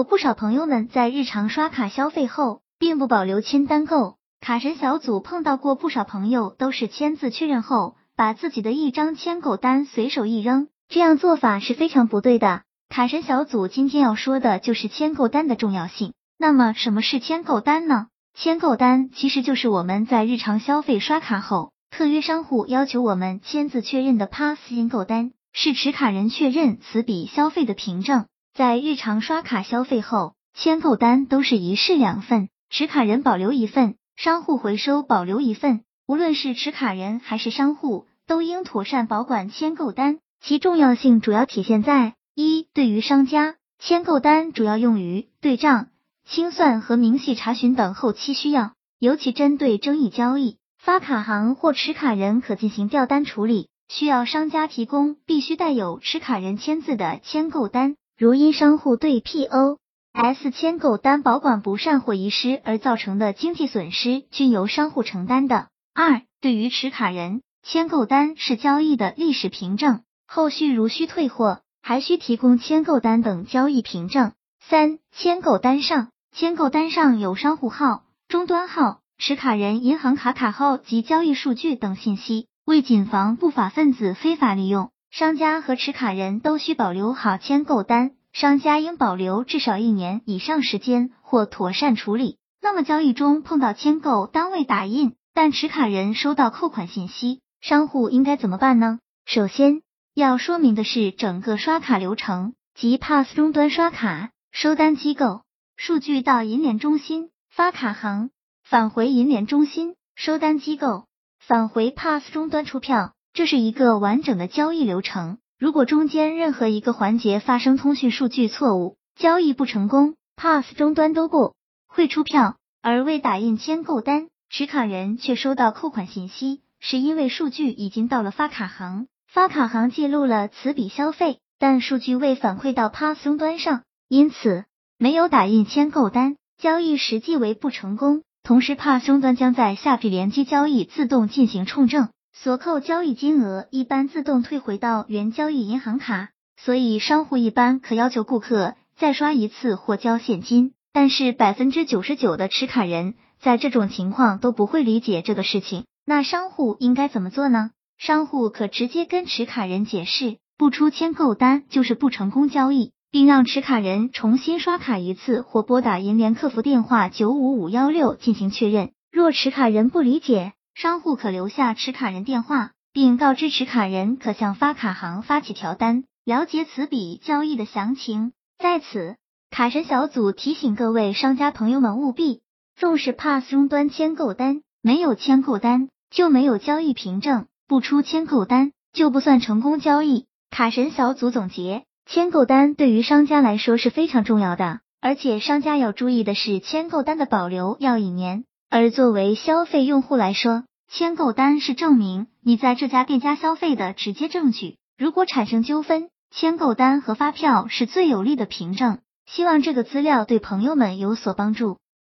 有不少朋友们在日常刷卡消费后，并不保留签单购。卡神小组碰到过不少朋友，都是签字确认后，把自己的一张签购单随手一扔，这样做法是非常不对的。卡神小组今天要说的就是签购单的重要性。那么，什么是签购单呢？签购单其实就是我们在日常消费刷卡后，特约商户要求我们签字确认的 Pass 签购单，是持卡人确认此笔消费的凭证。在日常刷卡消费后，签购单都是一式两份，持卡人保留一份，商户回收保留一份。无论是持卡人还是商户，都应妥善保管签购单。其重要性主要体现在。一、对于商家，签购单主要用于对账、清算和明细查询等后期需要，尤其针对争议交易，发卡行或持卡人可进行调单处理，需要商家提供必须带有持卡人签字的签购单。如因商户对 POS 签购单保管不善或遗失而造成的经济损失，均由商户承担的。二、对于持卡人，签购单是交易的历史凭证，后续如需退货。还需提供签购单等交易凭证。三、签购单上，签购单上有商户号、终端号、持卡人银行卡卡号及交易数据等信息。为谨防不法分子非法利用，商家和持卡人都需保留好签购单，商家应保留至少一年以上时间或妥善处理。那么交易中碰到签购单未打印，但持卡人收到扣款信息，商户应该怎么办呢？首先。要说明的是，整个刷卡流程即 PASS 终端刷卡、收单机构、数据到银联中心、发卡行、返回银联中心、收单机构、返回 PASS 终端出票，这是一个完整的交易流程。如果中间任何一个环节发生通讯数据错误，交易不成功，PASS 终端都不会出票，而未打印签购单，持卡人却收到扣款信息，是因为数据已经到了发卡行。发卡行记录了此笔消费，但数据未反馈到 PASS 终端上，因此没有打印签购单，交易实际为不成功。同时，PASS 终端将在下笔联机交易自动进行冲证，所扣交易金额一般自动退回到原交易银行卡。所以，商户一般可要求顾客再刷一次或交现金。但是，百分之九十九的持卡人在这种情况都不会理解这个事情。那商户应该怎么做呢？商户可直接跟持卡人解释，不出签购单就是不成功交易，并让持卡人重新刷卡一次，或拨打银联客服电话九五五幺六进行确认。若持卡人不理解，商户可留下持卡人电话，并告知持卡人可向发卡行发起调单，了解此笔交易的详情。在此，卡神小组提醒各位商家朋友们务必重视 PASS 终端签购单，没有签购单就没有交易凭证。不出签购单就不算成功交易。卡神小组总结：签购单对于商家来说是非常重要的，而且商家要注意的是，签购单的保留要一年。而作为消费用户来说，签购单是证明你在这家店家消费的直接证据。如果产生纠纷，签购单和发票是最有力的凭证。希望这个资料对朋友们有所帮助。